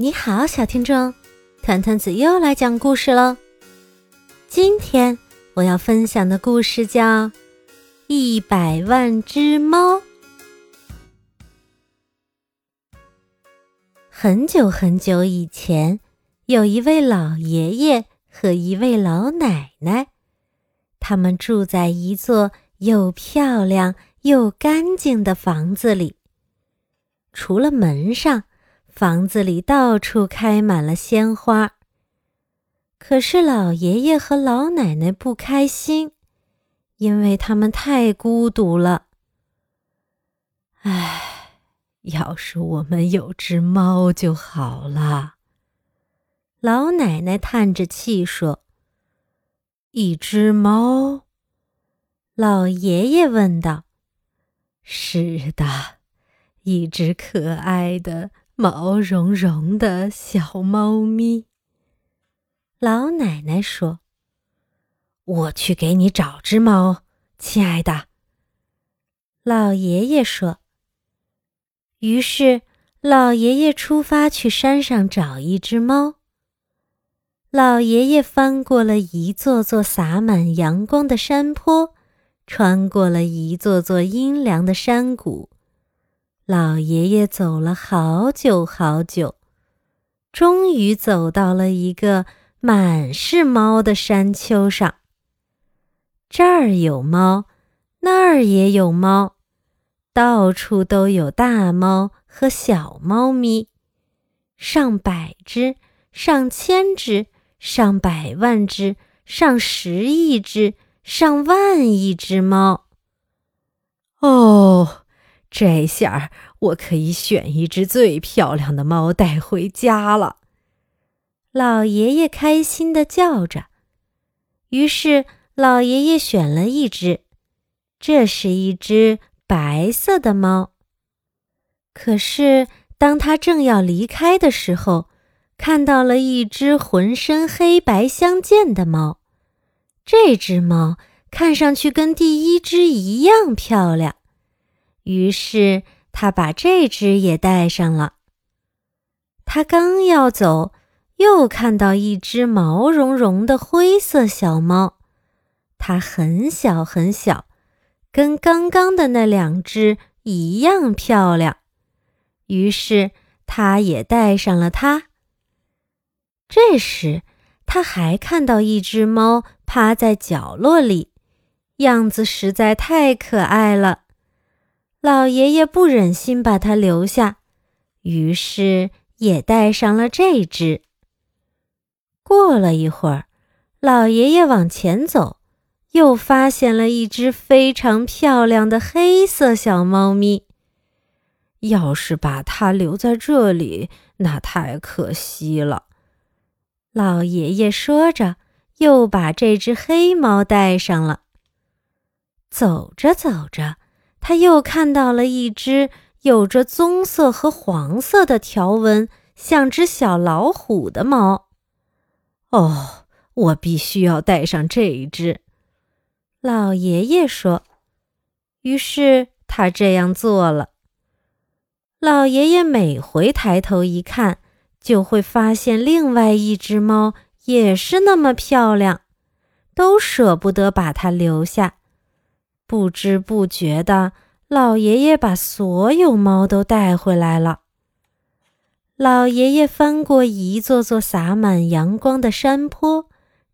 你好，小听众，团团子又来讲故事喽。今天我要分享的故事叫《一百万只猫》。很久很久以前，有一位老爷爷和一位老奶奶，他们住在一座又漂亮又干净的房子里。除了门上。房子里到处开满了鲜花。可是老爷爷和老奶奶不开心，因为他们太孤独了。唉，要是我们有只猫就好了。老奶奶叹着气说：“一只猫？”老爷爷问道：“是的，一只可爱的。”毛茸茸的小猫咪。老奶奶说：“我去给你找只猫，亲爱的。”老爷爷说。于是，老爷爷出发去山上找一只猫。老爷爷翻过了一座座洒满阳光的山坡，穿过了一座座阴凉的山谷。老爷爷走了好久好久，终于走到了一个满是猫的山丘上。这儿有猫，那儿也有猫，到处都有大猫和小猫咪，上百只、上千只、上百万只、上十亿只、上万亿只猫。哦。这下我可以选一只最漂亮的猫带回家了。老爷爷开心的叫着。于是老爷爷选了一只，这是一只白色的猫。可是当他正要离开的时候，看到了一只浑身黑白相间的猫。这只猫看上去跟第一只一样漂亮。于是他把这只也带上了。他刚要走，又看到一只毛茸茸的灰色小猫，它很小很小，跟刚刚的那两只一样漂亮。于是他也带上了它。这时他还看到一只猫趴在角落里，样子实在太可爱了。老爷爷不忍心把它留下，于是也带上了这只。过了一会儿，老爷爷往前走，又发现了一只非常漂亮的黑色小猫咪。要是把它留在这里，那太可惜了。老爷爷说着，又把这只黑猫带上了。走着走着。他又看到了一只有着棕色和黄色的条纹，像只小老虎的猫。哦，我必须要带上这一只，老爷爷说。于是他这样做了。老爷爷每回抬头一看，就会发现另外一只猫也是那么漂亮，都舍不得把它留下。不知不觉的，老爷爷把所有猫都带回来了。老爷爷翻过一座座洒满阳光的山坡，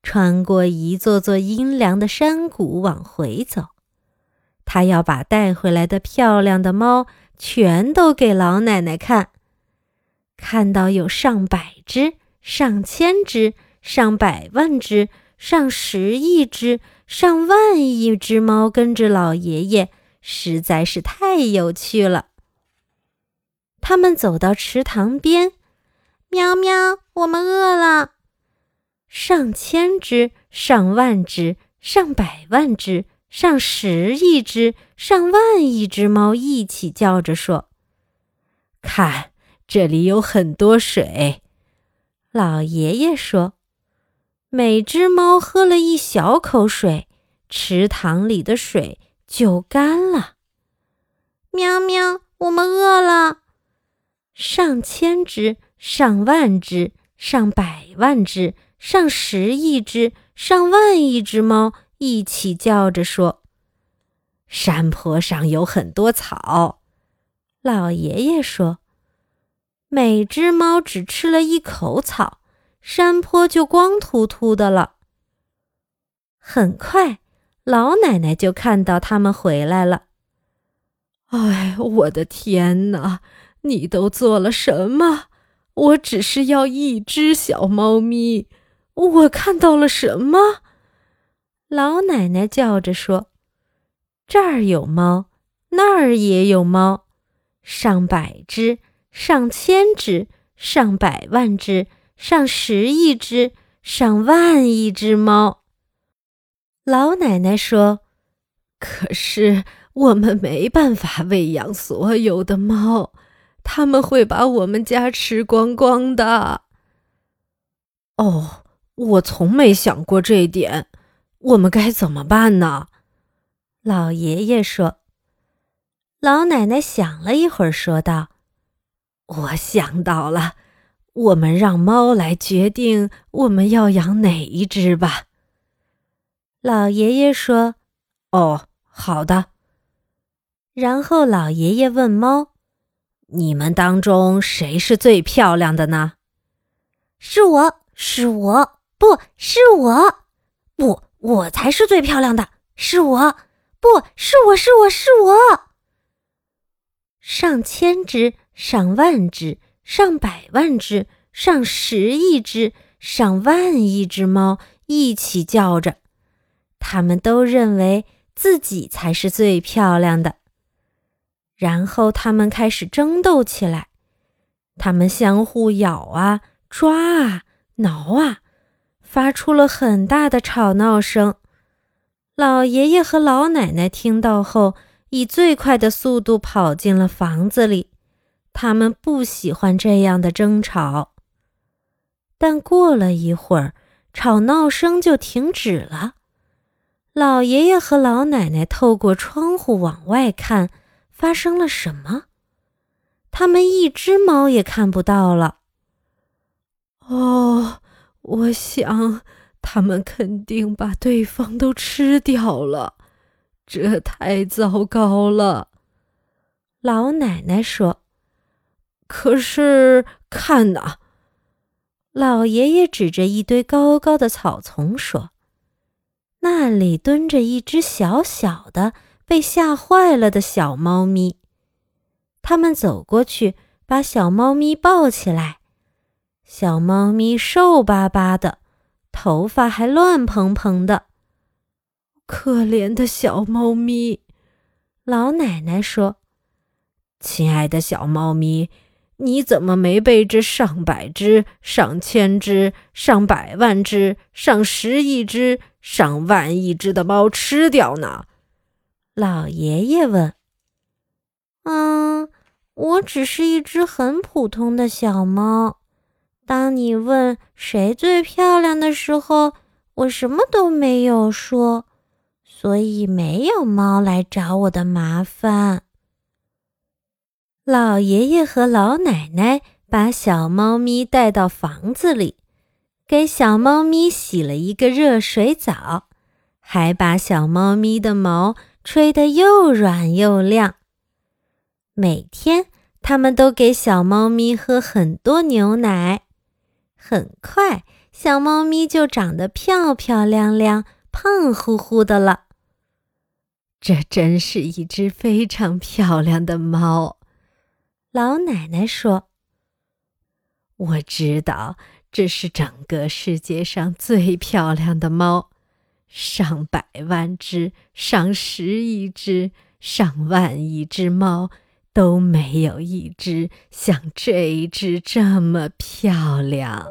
穿过一座座阴凉的山谷，往回走。他要把带回来的漂亮的猫全都给老奶奶看。看到有上百只、上千只、上百万只。上十亿只、上万亿只猫跟着老爷爷，实在是太有趣了。他们走到池塘边，喵喵，我们饿了。上千只、上万只、上百万只、上十亿只、上万亿只猫一起叫着说：“看，这里有很多水。”老爷爷说。每只猫喝了一小口水，池塘里的水就干了。喵喵，我们饿了。上千只、上万只、上百万只、上十亿只、上万亿只猫一起叫着说：“山坡上有很多草。”老爷爷说：“每只猫只吃了一口草，山坡就光秃秃的了。”很快，老奶奶就看到他们回来了。哎，我的天哪！你都做了什么？我只是要一只小猫咪。我看到了什么？老奶奶叫着说：“这儿有猫，那儿也有猫，上百只，上千只，上百万只，上十亿只，上万亿只猫。”老奶奶说：“可是我们没办法喂养所有的猫，他们会把我们家吃光光的。”哦，我从没想过这点。我们该怎么办呢？老爷爷说。老奶奶想了一会儿，说道：“我想到了，我们让猫来决定我们要养哪一只吧。”老爷爷说：“哦，好的。”然后老爷爷问猫：“你们当中谁是最漂亮的呢？”“是我，是我，不是我，不，我才是最漂亮的，是我，不是我，是我是我。”上千只，上万只，上百万只，上十亿只，上万亿只猫一起叫着。他们都认为自己才是最漂亮的，然后他们开始争斗起来。他们相互咬啊、抓啊、挠啊，发出了很大的吵闹声。老爷爷和老奶奶听到后，以最快的速度跑进了房子里。他们不喜欢这样的争吵。但过了一会儿，吵闹声就停止了。老爷爷和老奶奶透过窗户往外看，发生了什么？他们一只猫也看不到了。哦，我想他们肯定把对方都吃掉了，这太糟糕了。老奶奶说：“可是看呐！”老爷爷指着一堆高高的草丛说。那里蹲着一只小小的、被吓坏了的小猫咪。他们走过去，把小猫咪抱起来。小猫咪瘦巴巴的，头发还乱蓬蓬的。可怜的小猫咪，老奶奶说：“亲爱的小猫咪。”你怎么没被这上百只、上千只、上百万只、上十亿只、上万亿只的猫吃掉呢？老爷爷问。“嗯，我只是一只很普通的小猫。当你问谁最漂亮的时候，我什么都没有说，所以没有猫来找我的麻烦。”老爷爷和老奶奶把小猫咪带到房子里，给小猫咪洗了一个热水澡，还把小猫咪的毛吹得又软又亮。每天，他们都给小猫咪喝很多牛奶。很快，小猫咪就长得漂漂亮亮、胖乎乎的了。这真是一只非常漂亮的猫。老奶奶说：“我知道这是整个世界上最漂亮的猫，上百万只、上十亿只、上万亿只猫都没有一只像这一只这么漂亮。”